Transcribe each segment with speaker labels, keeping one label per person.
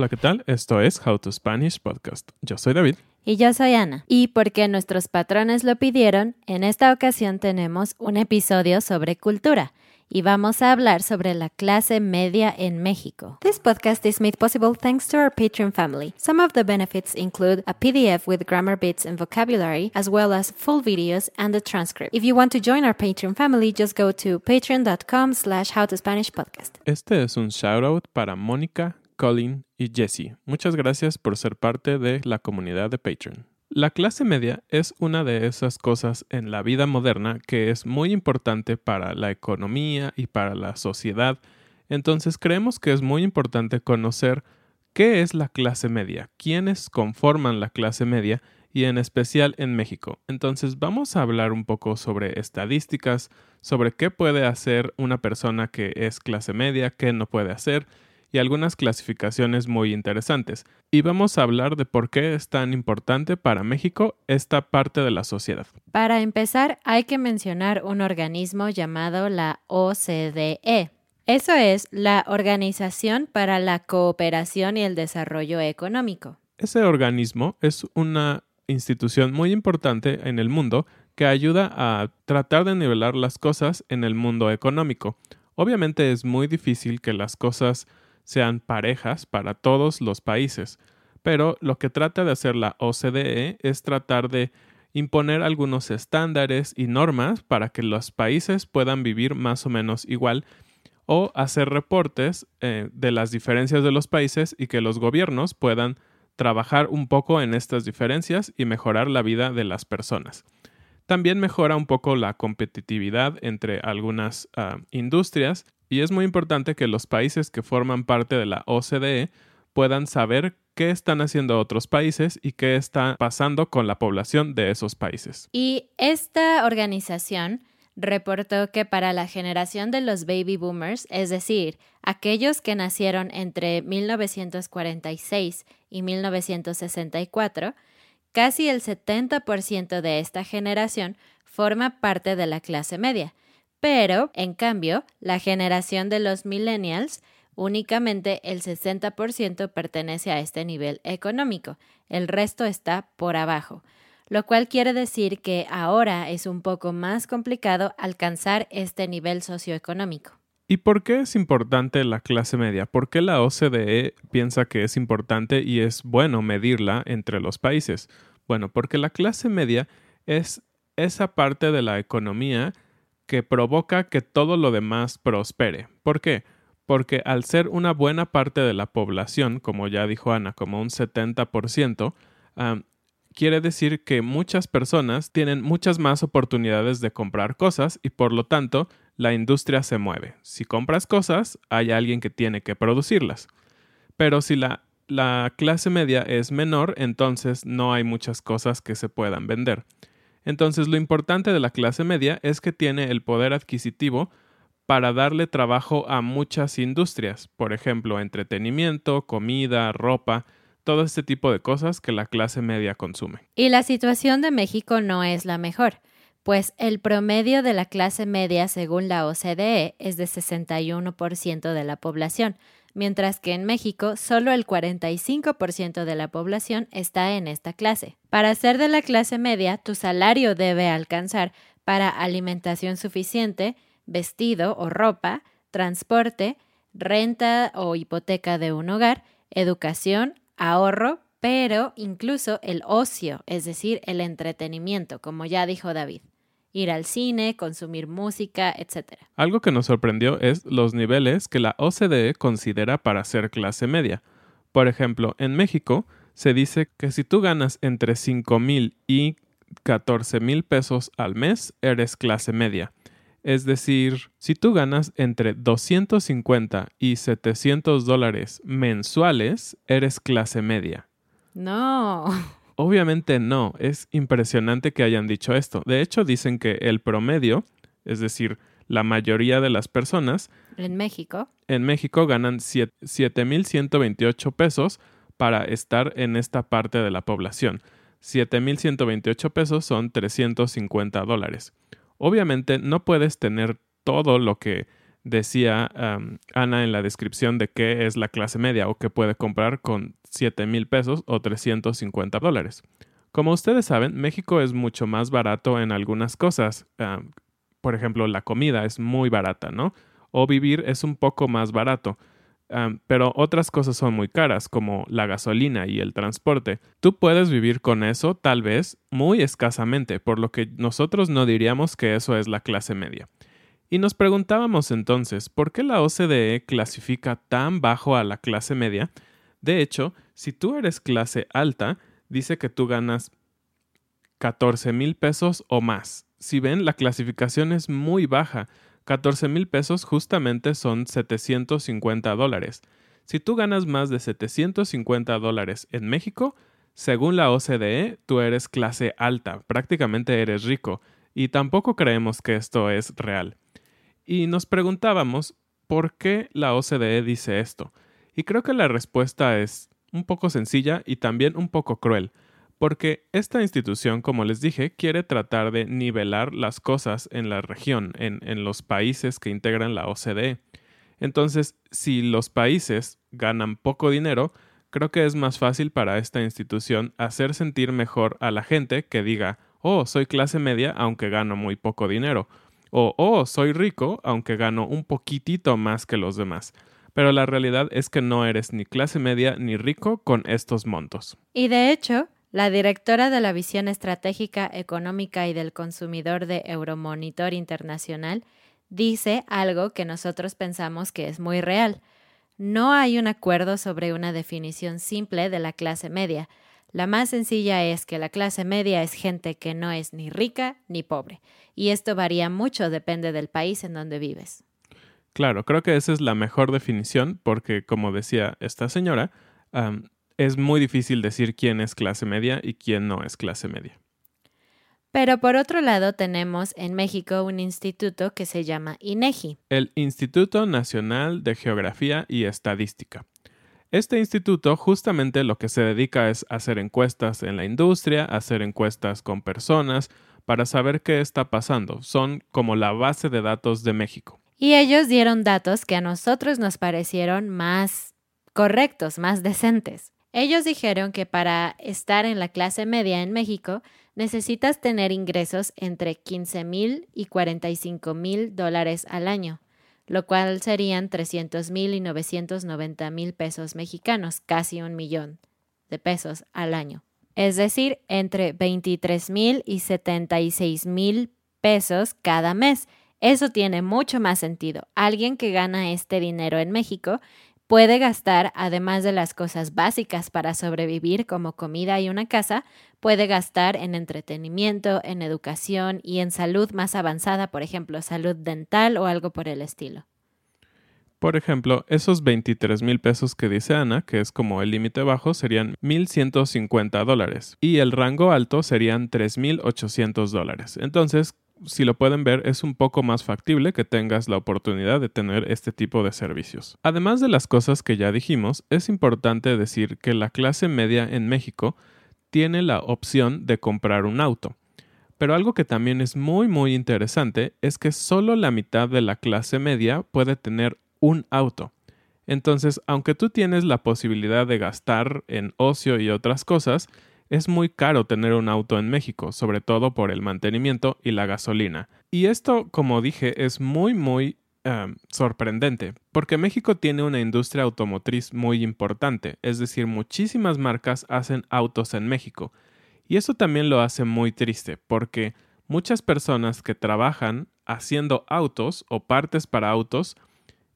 Speaker 1: Hola, ¿qué tal? Esto es How to Spanish Podcast. Yo soy David.
Speaker 2: Y yo soy Ana. Y porque nuestros patrones lo pidieron, en esta ocasión tenemos un episodio sobre cultura y vamos a hablar sobre la clase media en México. This podcast is made possible thanks to our Patreon family. Some of the benefits include a PDF with grammar bits and vocabulary, as well as full videos and a transcript. If you want to join our Patreon family, just go to patreon.com slash howtospanishpodcast.
Speaker 1: Este es un shoutout para Mónica, Colin y Jesse. Muchas gracias por ser parte de la comunidad de Patreon. La clase media es una de esas cosas en la vida moderna que es muy importante para la economía y para la sociedad. Entonces creemos que es muy importante conocer qué es la clase media, quiénes conforman la clase media y en especial en México. Entonces vamos a hablar un poco sobre estadísticas, sobre qué puede hacer una persona que es clase media, qué no puede hacer y algunas clasificaciones muy interesantes. Y vamos a hablar de por qué es tan importante para México esta parte de la sociedad.
Speaker 2: Para empezar, hay que mencionar un organismo llamado la OCDE. Eso es la Organización para la Cooperación y el Desarrollo Económico.
Speaker 1: Ese organismo es una institución muy importante en el mundo que ayuda a tratar de nivelar las cosas en el mundo económico. Obviamente es muy difícil que las cosas sean parejas para todos los países, pero lo que trata de hacer la OCDE es tratar de imponer algunos estándares y normas para que los países puedan vivir más o menos igual o hacer reportes eh, de las diferencias de los países y que los gobiernos puedan trabajar un poco en estas diferencias y mejorar la vida de las personas. También mejora un poco la competitividad entre algunas ah, industrias y es muy importante que los países que forman parte de la OCDE puedan saber qué están haciendo otros países y qué está pasando con la población de esos países.
Speaker 2: Y esta organización reportó que para la generación de los baby boomers, es decir, aquellos que nacieron entre 1946 y 1964, casi el 70% de esta generación forma parte de la clase media, pero, en cambio, la generación de los millennials, únicamente el 60% pertenece a este nivel económico, el resto está por abajo, lo cual quiere decir que ahora es un poco más complicado alcanzar este nivel socioeconómico.
Speaker 1: ¿Y por qué es importante la clase media? ¿Por qué la OCDE piensa que es importante y es bueno medirla entre los países? Bueno, porque la clase media es esa parte de la economía que provoca que todo lo demás prospere. ¿Por qué? Porque al ser una buena parte de la población, como ya dijo Ana, como un 70%, quiere decir que muchas personas tienen muchas más oportunidades de comprar cosas y por lo tanto la industria se mueve. Si compras cosas, hay alguien que tiene que producirlas. Pero si la, la clase media es menor, entonces no hay muchas cosas que se puedan vender. Entonces lo importante de la clase media es que tiene el poder adquisitivo para darle trabajo a muchas industrias, por ejemplo, entretenimiento, comida, ropa, todo este tipo de cosas que la clase media consume.
Speaker 2: Y la situación de México no es la mejor, pues el promedio de la clase media según la OCDE es de 61% de la población, mientras que en México solo el 45% de la población está en esta clase. Para ser de la clase media, tu salario debe alcanzar para alimentación suficiente, vestido o ropa, transporte, renta o hipoteca de un hogar, educación, ahorro, pero incluso el ocio, es decir, el entretenimiento, como ya dijo David. Ir al cine, consumir música, etc.
Speaker 1: Algo que nos sorprendió es los niveles que la OCDE considera para ser clase media. Por ejemplo, en México se dice que si tú ganas entre 5 mil y 14 mil pesos al mes, eres clase media. Es decir, si tú ganas entre 250 y 700 dólares mensuales, eres clase media.
Speaker 2: No.
Speaker 1: Obviamente no, es impresionante que hayan dicho esto. De hecho, dicen que el promedio, es decir, la mayoría de las personas
Speaker 2: en México,
Speaker 1: en México ganan 7.128 pesos para estar en esta parte de la población. 7.128 pesos son 350 dólares. Obviamente no puedes tener todo lo que decía Ana en la descripción de qué es la clase media o qué puede comprar con 7 mil pesos o 350 dólares. Como ustedes saben, México es mucho más barato en algunas cosas. por ejemplo, la comida es muy barata, ¿no? O vivir es un poco más barato pero otras cosas son muy caras, como la gasolina y el transporte. Tú puedes vivir con eso, tal vez, muy escasamente, por lo que nosotros no diríamos que eso es la clase media. Y nos preguntábamos entonces, ¿por qué la OCDE clasifica tan bajo a la clase media? De hecho, si tú eres clase alta, dice que tú ganas 14 mil pesos o más. Si ven, la clasificación es muy baja. 14 mil pesos justamente son 750 dólares. Si tú ganas más de 750 dólares en México, según la OCDE, tú eres clase alta, prácticamente eres rico, y tampoco creemos que esto es real. Y nos preguntábamos, ¿por qué la OCDE dice esto? Y creo que la respuesta es un poco sencilla y también un poco cruel porque esta institución, como les dije, quiere tratar de nivelar las cosas en la región, en, los países que integran la OCDE. Entonces, si los países ganan poco dinero, creo que es más fácil para esta institución hacer sentir mejor a la gente que diga, oh, soy clase media aunque gano muy poco dinero, o oh, soy rico aunque gano un poquitito más que los demás. Pero la realidad es que no eres ni clase media ni rico con estos montos.
Speaker 2: Y de hecho, la directora de la Visión Estratégica Económica y del Consumidor de Euromonitor Internacional dice algo que nosotros pensamos que es muy real. No hay un acuerdo sobre una definición simple de la clase media. La más sencilla es que la clase media es gente que no es ni rica ni pobre, y esto varía mucho, depende del país en donde vives.
Speaker 1: Claro, creo que esa es la mejor definición porque, como decía esta señora, es muy difícil decir quién es clase media y quién no es clase media.
Speaker 2: Pero por otro lado tenemos en México un instituto que se llama INEGI.
Speaker 1: El Instituto Nacional de Geografía y Estadística. Este instituto justamente lo que se dedica es hacer encuestas en la industria, hacer encuestas con personas para saber qué está pasando. Son como la base de datos de México.
Speaker 2: Y ellos dieron datos que a nosotros nos parecieron más correctos, más decentes. Ellos dijeron que para estar en la clase media en México necesitas tener ingresos entre 15 mil y 45 mil dólares al año, lo cual serían 300 mil y 990 mil pesos mexicanos, casi un millón de pesos al año. Es decir, entre 23 mil y 76 mil pesos cada mes. Eso tiene mucho más sentido. Alguien que gana este dinero en México puede gastar, además de las cosas básicas para sobrevivir como comida y una casa, puede gastar en entretenimiento, en educación y en salud más avanzada, por ejemplo, salud dental o algo por el estilo.
Speaker 1: Por ejemplo, esos 23 mil pesos que dice Ana, que es como el límite bajo, serían 1.150 dólares y el rango alto serían 3.800 dólares. Entonces, si lo pueden ver, es un poco más factible que tengas la oportunidad de tener este tipo de servicios. Además de las cosas que ya dijimos, es importante decir que la clase media en México tiene la opción de comprar un auto. Pero algo que también es muy muy interesante es que solo la mitad de la clase media puede tener un auto. Entonces, aunque tú tienes la posibilidad de gastar en ocio y otras cosas, es muy caro tener un auto en México, sobre todo por el mantenimiento y la gasolina. Y esto, como dije, es muy, muy em, sorprendente, porque México tiene una industria automotriz muy importante, es decir, muchísimas marcas hacen autos en México. Y eso también lo hace muy triste, porque muchas personas que trabajan haciendo autos o partes para autos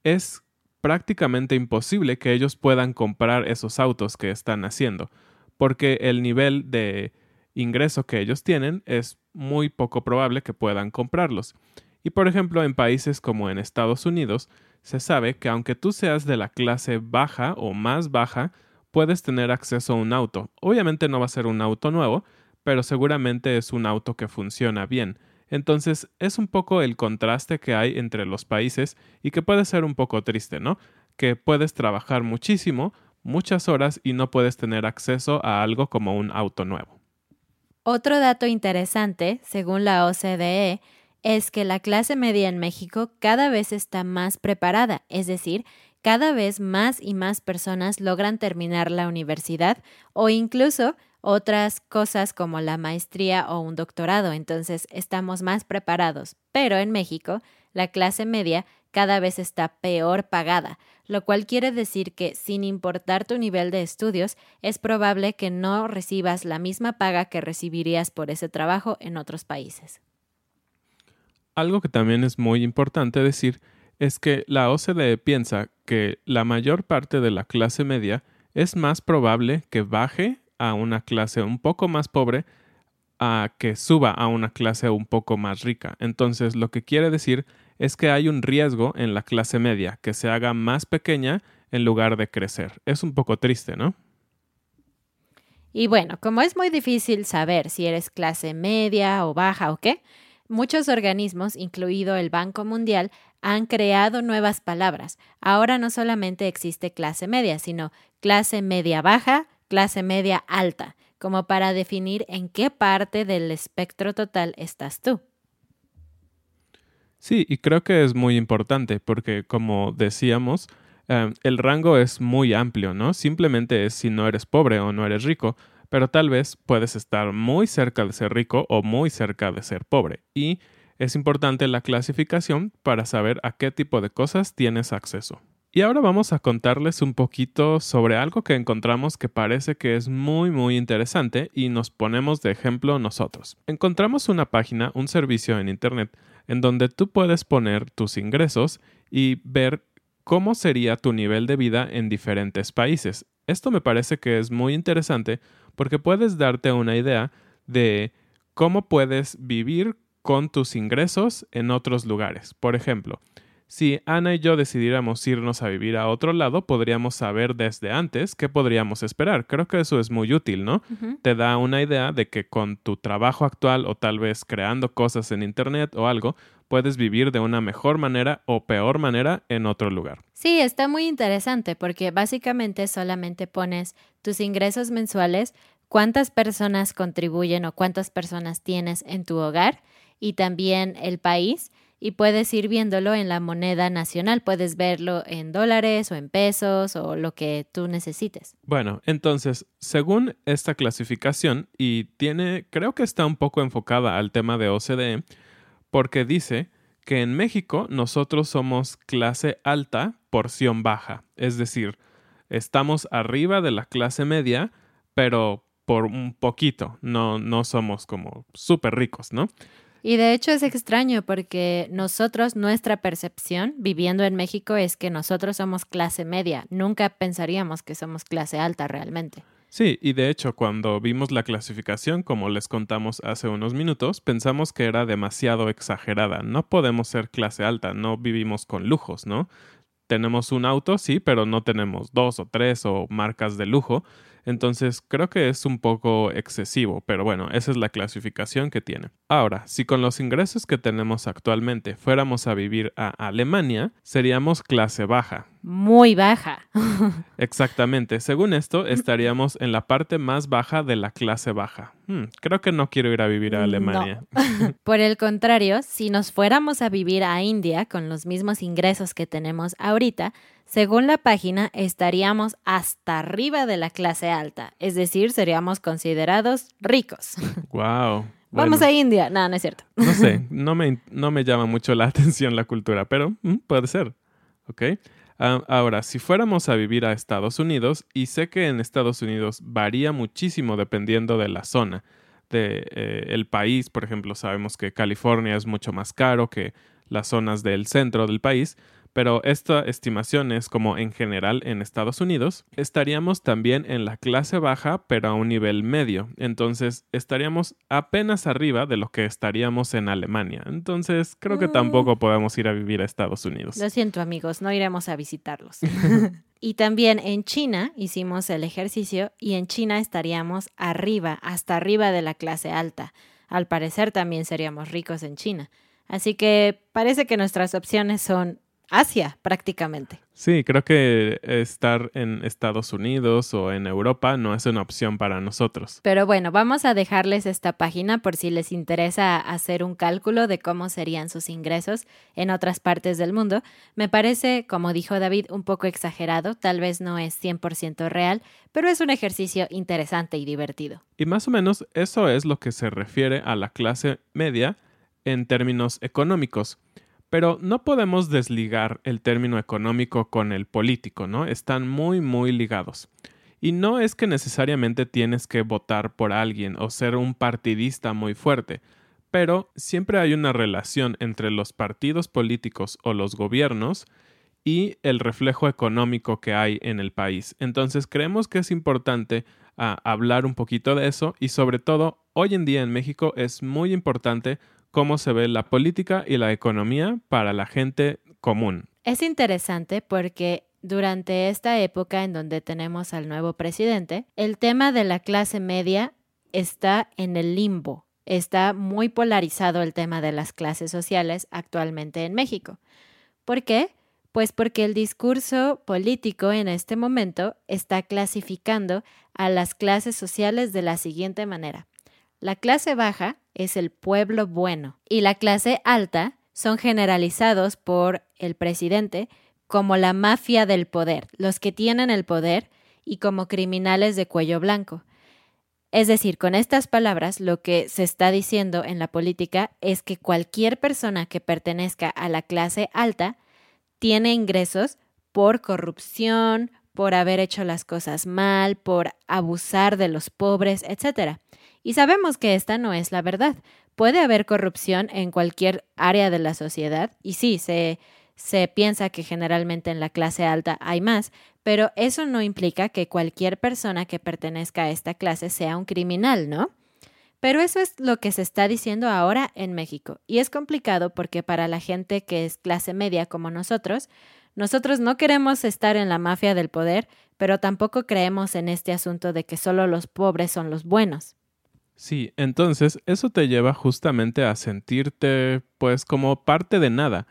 Speaker 1: es prácticamente imposible que ellos puedan comprar esos autos que están haciendo, porque el nivel de ingreso que ellos tienen es muy poco probable que puedan comprarlos. Y por ejemplo, en países como en Estados Unidos, se sabe que aunque tú seas de la clase baja o más baja, puedes tener acceso a un auto. Obviamente no va a ser un auto nuevo, pero seguramente es un auto que funciona bien. Entonces es un poco el contraste que hay entre los países y que puede ser un poco triste, ¿no? Que puedes trabajar muchísimo, muchas horas y no puedes tener acceso a algo como un auto nuevo.
Speaker 2: Otro dato interesante, según la OCDE, es que la clase media en México cada vez está más preparada, es decir, cada vez más y más personas logran terminar la universidad o incluso otras cosas como la maestría o un doctorado, entonces estamos más preparados. Pero en México, la clase media cada vez está peor pagada, lo cual quiere decir que sin importar tu nivel de estudios, es probable que no recibas la misma paga que recibirías por ese trabajo en otros países.
Speaker 1: Algo que también es muy importante decir es que la OCDE piensa que la mayor parte de la clase media es más probable que baje a una clase un poco más pobre a que suba a una clase un poco más rica. Entonces, lo que quiere decir es que hay un riesgo en la clase media, que se haga más pequeña en lugar de crecer. Es un poco triste, ¿no?
Speaker 2: Y bueno, como es muy difícil saber si eres clase media o baja o qué, muchos organismos, incluido el Banco Mundial, han creado nuevas palabras. Ahora no solamente existe clase media, sino clase media baja, clase media alta, como para definir en qué parte del espectro total estás tú.
Speaker 1: Sí, y creo que es muy importante porque, como decíamos, em, el rango es muy amplio, ¿no? Simplemente es si no eres pobre o no eres rico, pero tal vez puedes estar muy cerca de ser rico o muy cerca de ser pobre. Y es importante la clasificación para saber a qué tipo de cosas tienes acceso. Y ahora vamos a contarles un poquito sobre algo que encontramos que parece que es muy muy interesante y nos ponemos de ejemplo nosotros. Encontramos una página, un servicio en Internet, en donde tú puedes poner tus ingresos y ver cómo sería tu nivel de vida en diferentes países. Esto me parece que es muy interesante porque puedes darte una idea de cómo puedes vivir con tus ingresos en otros lugares. Por ejemplo, si Ana y yo decidiéramos irnos a vivir a otro lado, podríamos saber desde antes qué podríamos esperar. Creo que eso es muy útil, ¿no? Te da una idea de que con tu trabajo actual o tal vez creando cosas en Internet o algo, puedes vivir de una mejor manera o peor manera en otro lugar.
Speaker 2: Sí, está muy interesante porque básicamente solamente pones tus ingresos mensuales, cuántas personas contribuyen o cuántas personas tienes en tu hogar y también el país y puedes ir viéndolo en la moneda nacional. Puedes verlo en dólares o en pesos o lo que tú necesites.
Speaker 1: Bueno, entonces, según esta clasificación, y tiene, creo que está un poco enfocada al tema de OCDE, porque dice que en México nosotros somos clase alta, porción baja. Es decir, estamos arriba de la clase media, pero por un poquito. No, no somos como súper ricos, ¿no?
Speaker 2: Y de hecho es extraño porque nosotros, nuestra percepción viviendo en México es que nosotros somos clase media. Nunca pensaríamos que somos clase alta realmente.
Speaker 1: Sí, y de hecho, cuando vimos la clasificación, como les contamos hace unos minutos, pensamos que era demasiado exagerada. No podemos ser clase alta, no vivimos con lujos, ¿no? Tenemos un auto, sí, pero no tenemos dos o tres o marcas de lujo. Entonces creo que es un poco excesivo, pero bueno, esa es la clasificación que tiene. Ahora, si con los ingresos que tenemos actualmente fuéramos a vivir a Alemania, seríamos clase baja.
Speaker 2: Muy baja.
Speaker 1: Exactamente. Según esto, estaríamos en la parte más baja de la clase baja. Hmm, creo que no quiero ir a vivir a Alemania.
Speaker 2: Por el contrario, si nos fuéramos a vivir a India con los mismos ingresos que tenemos ahorita, según la página, estaríamos hasta arriba de la clase alta, es decir, seríamos considerados ricos.
Speaker 1: Wow.
Speaker 2: Vamos a India. No, no es cierto.
Speaker 1: No sé, no me, no me llama mucho la atención la cultura, pero mm, puede ser. ¿Ok? Ah, ahora, si fuéramos a vivir a Estados Unidos, y sé que en Estados Unidos varía muchísimo dependiendo de la zona, del de, eh, el país, por ejemplo, sabemos que California es mucho más caro que las zonas del centro del país, pero esta estimación es como en general en Estados Unidos, estaríamos también en la clase baja, pero a un nivel medio. Entonces, estaríamos apenas arriba de lo que estaríamos en Alemania. Entonces, creo que tampoco mm. podemos ir a vivir a Estados Unidos.
Speaker 2: Lo siento, amigos, no iremos a visitarlos. y también en China hicimos el ejercicio y en China estaríamos arriba, hasta arriba de la clase alta. Al parecer también seríamos ricos en China. Así que parece que nuestras opciones son Asia prácticamente.
Speaker 1: Sí, creo que estar en Estados Unidos o en Europa no es una opción para nosotros.
Speaker 2: Pero bueno, vamos a dejarles esta página por si les interesa hacer un cálculo de cómo serían sus ingresos en otras partes del mundo. Me parece, como dijo David, un poco exagerado, tal vez no es 100% real, pero es un ejercicio interesante y divertido.
Speaker 1: Y más o menos eso es lo que se refiere a la clase media en términos económicos. Pero no podemos desligar el término económico con el político, ¿no? Están muy, muy ligados. Y no es que necesariamente tienes que votar por alguien o ser un partidista muy fuerte, pero siempre hay una relación entre los partidos políticos o los gobiernos y el reflejo económico que hay en el país. Entonces creemos que es importante ah, hablar un poquito de eso y sobre todo hoy en día en México es muy importante cómo se ve la política y la economía para la gente común.
Speaker 2: Es interesante porque durante esta época en donde tenemos al nuevo presidente, el tema de la clase media está en el limbo. Está muy polarizado el tema de las clases sociales actualmente en México. ¿Por qué? Pues porque el discurso político en este momento está clasificando a las clases sociales de la siguiente manera. La clase baja es el pueblo bueno y la clase alta son generalizados por el presidente como la mafia del poder, los que tienen el poder y como criminales de cuello blanco. Es decir, con estas palabras lo que se está diciendo en la política es que cualquier persona que pertenezca a la clase alta tiene ingresos por corrupción, por haber hecho las cosas mal, por abusar de los pobres, etc. Y sabemos que esta no es la verdad. Puede haber corrupción en cualquier área de la sociedad y sí, se, se piensa que generalmente en la clase alta hay más, pero eso no implica que cualquier persona que pertenezca a esta clase sea un criminal, ¿no? Pero eso es lo que se está diciendo ahora en México. Y es complicado porque para la gente que es clase media como nosotros, nosotros no queremos estar en la mafia del poder, pero tampoco creemos en este asunto de que solo los pobres son los buenos.
Speaker 1: Sí, entonces eso te lleva justamente a sentirte pues como parte de nada.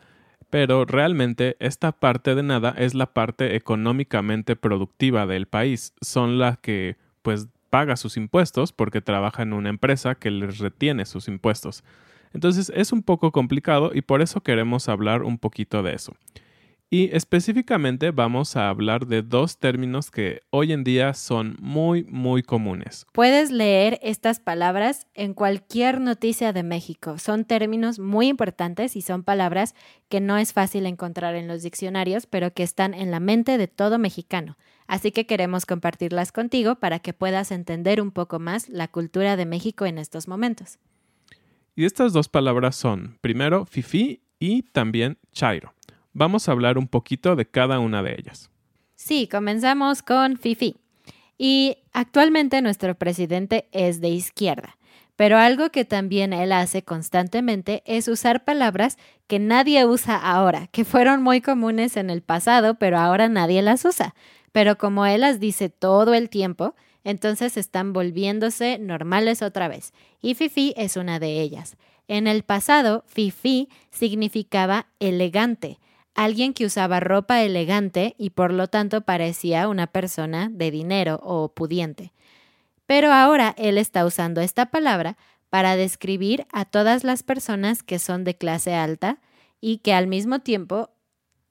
Speaker 1: Pero realmente esta parte de nada es la parte económicamente productiva del país. Son las que pues paga sus impuestos porque trabaja en una empresa que les retiene sus impuestos. Entonces es un poco complicado y por eso queremos hablar un poquito de eso. Y específicamente vamos a hablar de dos términos que hoy en día son muy, muy comunes.
Speaker 2: Puedes leer estas palabras en cualquier noticia de México. Son términos muy importantes y son palabras que no es fácil encontrar en los diccionarios, pero que están en la mente de todo mexicano. Así que queremos compartirlas contigo para que puedas entender un poco más la cultura de México en estos momentos.
Speaker 1: Y estas dos palabras son, primero, fifi y también chairo. Vamos a hablar un poquito de cada una de ellas.
Speaker 2: Sí, comenzamos con fifi. Y actualmente nuestro presidente es de izquierda. Pero algo que también él hace constantemente es usar palabras que nadie usa ahora, que fueron muy comunes en el pasado, pero ahora nadie las usa. Pero como él las dice todo el tiempo, entonces están volviéndose normales otra vez. Y Fifi es una de ellas. En el pasado, Fifi significaba elegante, alguien que usaba ropa elegante y por lo tanto parecía una persona de dinero o pudiente. Pero ahora él está usando esta palabra para describir a todas las personas que son de clase alta y que al mismo tiempo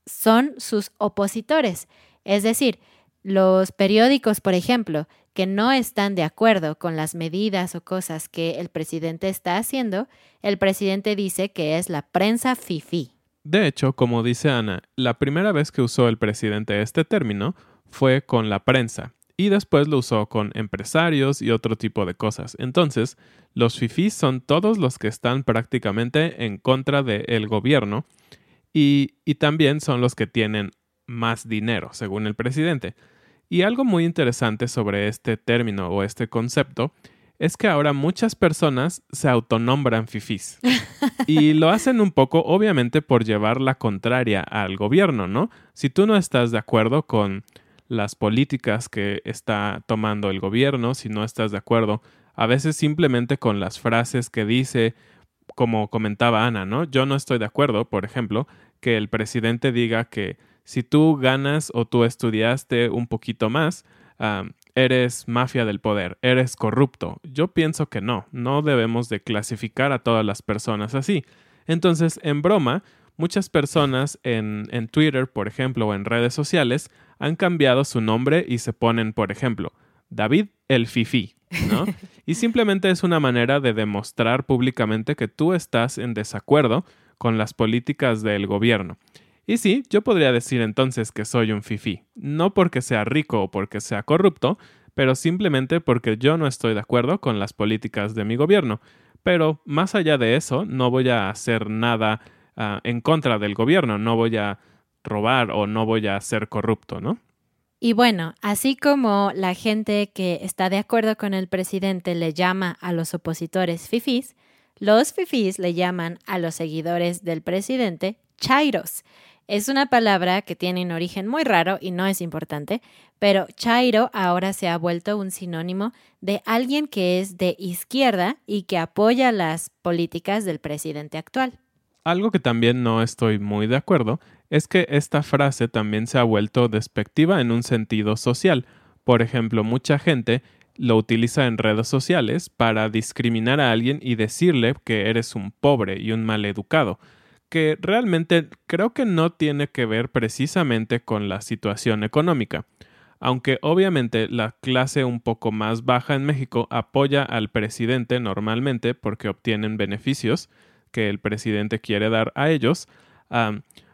Speaker 2: son sus opositores. Es decir, los periódicos, por ejemplo, que no están de acuerdo con las medidas o cosas que el presidente está haciendo, el presidente dice que es la prensa FIFI.
Speaker 1: De hecho, como dice Ana, la primera vez que usó el presidente este término fue con la prensa, y después lo usó con empresarios y otro tipo de cosas. Entonces, los fifís son todos los que están prácticamente en contra del gobierno y, y también son los que tienen más dinero, según el presidente. Y algo muy interesante sobre este término o este concepto es que ahora muchas personas se autonombran fifís. Y lo hacen un poco, obviamente, por llevar la contraria al gobierno, ¿no? Si tú no estás de acuerdo con las políticas que está tomando el gobierno, si no estás de acuerdo, a veces simplemente con las frases que dice, como comentaba Ana, ¿no? Yo no estoy de acuerdo, por ejemplo, que el presidente diga que si tú ganas o tú estudiaste un poquito más, eres mafia del poder, eres corrupto. Yo pienso que no, no debemos de clasificar a todas las personas así. Entonces, en broma, muchas personas en, en Twitter, por ejemplo, o en redes sociales, han cambiado su nombre y se ponen, por ejemplo, David el Fifi, ¿no? y simplemente es una manera de demostrar públicamente que tú estás en desacuerdo con las políticas del gobierno. Y sí, yo podría decir entonces que soy un fifi, no porque sea rico o porque sea corrupto, pero simplemente porque yo no estoy de acuerdo con las políticas de mi gobierno. Pero más allá de eso, no voy a hacer nada ah, en contra del gobierno, no voy a robar o no voy a ser corrupto, ¿no?
Speaker 2: Y bueno, así como la gente que está de acuerdo con el presidente le llama a los opositores fifís, los fifís le llaman a los seguidores del presidente chairos. Es una palabra que tiene un origen muy raro y no es importante, pero chairo ahora se ha vuelto un sinónimo de alguien que es de izquierda y que apoya las políticas del presidente actual.
Speaker 1: Algo que también no estoy muy de acuerdo es que esta frase también se ha vuelto despectiva en un sentido social. Por ejemplo, mucha gente lo utiliza en redes sociales para discriminar a alguien y decirle que eres un pobre y un maleducado, que realmente creo que no tiene que ver precisamente con la situación económica. Aunque obviamente la clase un poco más baja en México apoya al presidente normalmente porque obtienen beneficios que el presidente quiere dar a ellos,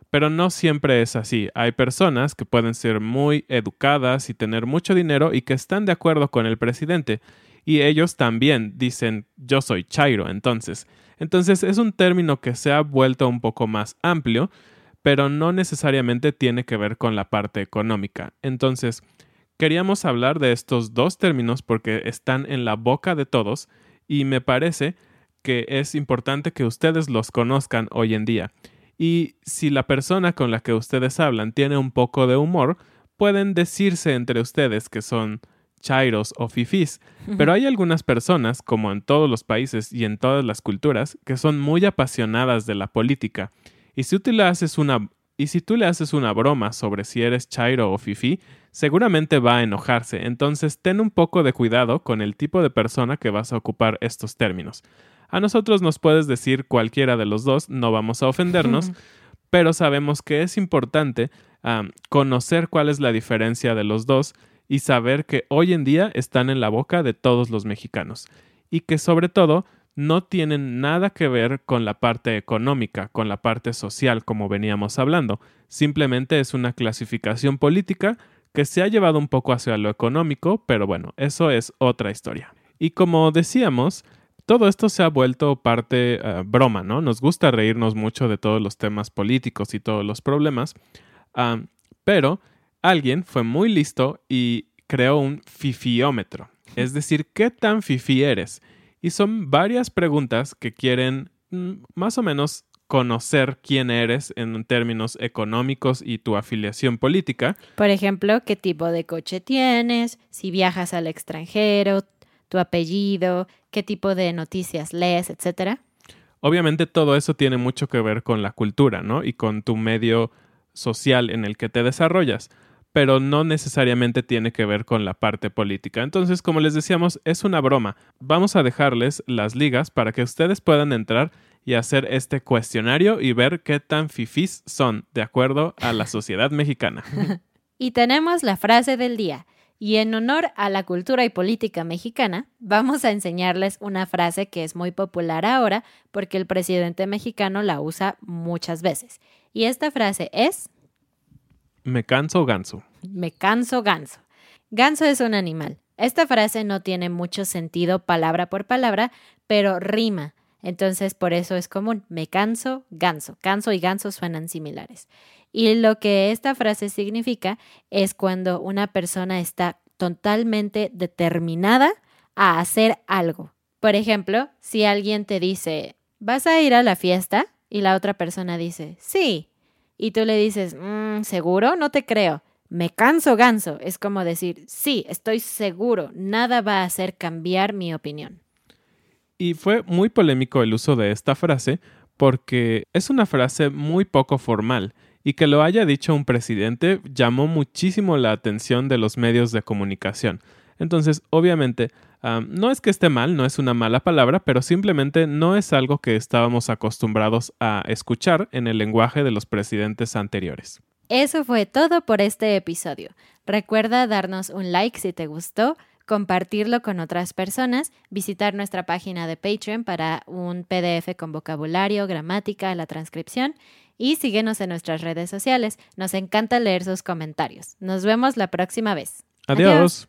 Speaker 1: pero no siempre es así. Hay personas que pueden ser muy educadas y tener mucho dinero y que están de acuerdo con el presidente. Y ellos también dicen yo soy Chairo, entonces. Entonces es un término que se ha vuelto un poco más amplio, pero no necesariamente tiene que ver con la parte económica. Entonces, queríamos hablar de estos dos términos porque están en la boca de todos y me parece que es importante que ustedes los conozcan hoy en día. Y si la persona con la que ustedes hablan tiene un poco de humor, pueden decirse entre ustedes que son chairos o fifís. Pero hay algunas personas, como en todos los países y en todas las culturas, que son muy apasionadas de la política. Y si tú le haces una, y si tú le haces una broma sobre si eres chairo o fifí, seguramente va a enojarse. Entonces ten un poco de cuidado con el tipo de persona que vas a ocupar estos términos. A nosotros nos puedes decir cualquiera de los dos, no vamos a ofendernos, pero sabemos que es importante conocer cuál es la diferencia de los dos y saber que hoy en día están en la boca de todos los mexicanos y que sobre todo no tienen nada que ver con la parte económica, con la parte social como veníamos hablando. Simplemente es una clasificación política que se ha llevado un poco hacia lo económico, pero bueno, eso es otra historia. Y como decíamos, todo esto se ha vuelto parte uh, broma, ¿no? Nos gusta reírnos mucho de todos los temas políticos y todos los problemas, uh, pero alguien fue muy listo y creó un fifiómetro, es decir, ¿qué tan fifi eres? Y son varias preguntas que quieren mm, más o menos conocer quién eres en términos económicos y tu afiliación política.
Speaker 2: Por ejemplo, qué tipo de coche tienes, si viajas al extranjero, tu apellido, qué tipo de noticias lees, etc.
Speaker 1: Obviamente todo eso tiene mucho que ver con la cultura, ¿no? Y con tu medio social en el que te desarrollas pero no necesariamente tiene que ver con la parte política. Entonces, como les decíamos, es una broma. Vamos a dejarles las ligas para que ustedes puedan entrar y hacer este cuestionario y ver qué tan fifís son de acuerdo a la sociedad mexicana.
Speaker 2: y tenemos la frase del día. Y en honor a la cultura y política mexicana, vamos a enseñarles una frase que es muy popular ahora porque el presidente mexicano la usa muchas veces. Y esta frase es
Speaker 1: me canso ganso.
Speaker 2: Me canso ganso. Ganso es un animal. Esta frase no tiene mucho sentido palabra por palabra, pero rima. Entonces, por eso es común. Me canso, ganso. Canso y ganso suenan similares. Y lo que esta frase significa es cuando una persona está totalmente determinada a hacer algo. Por ejemplo, si alguien te dice, ¿vas a ir a la fiesta? Y la otra persona dice, sí y tú le dices, mm, ¿seguro? No te creo. Me canso ganso. Es como decir, sí, estoy seguro, nada va a hacer cambiar mi opinión.
Speaker 1: Y fue muy polémico el uso de esta frase porque es una frase muy poco formal y que lo haya dicho un presidente llamó muchísimo la atención de los medios de comunicación. Entonces, obviamente, no es que esté mal, no es una mala palabra, pero simplemente no es algo que estábamos acostumbrados a escuchar en el lenguaje de los presidentes anteriores.
Speaker 2: Eso fue todo por este episodio. Recuerda darnos un like si te gustó, compartirlo con otras personas, visitar nuestra página de Patreon para un PDF con vocabulario, gramática, la transcripción y síguenos en nuestras redes sociales. Nos encanta leer sus comentarios. Nos vemos la próxima vez.
Speaker 1: Adiós.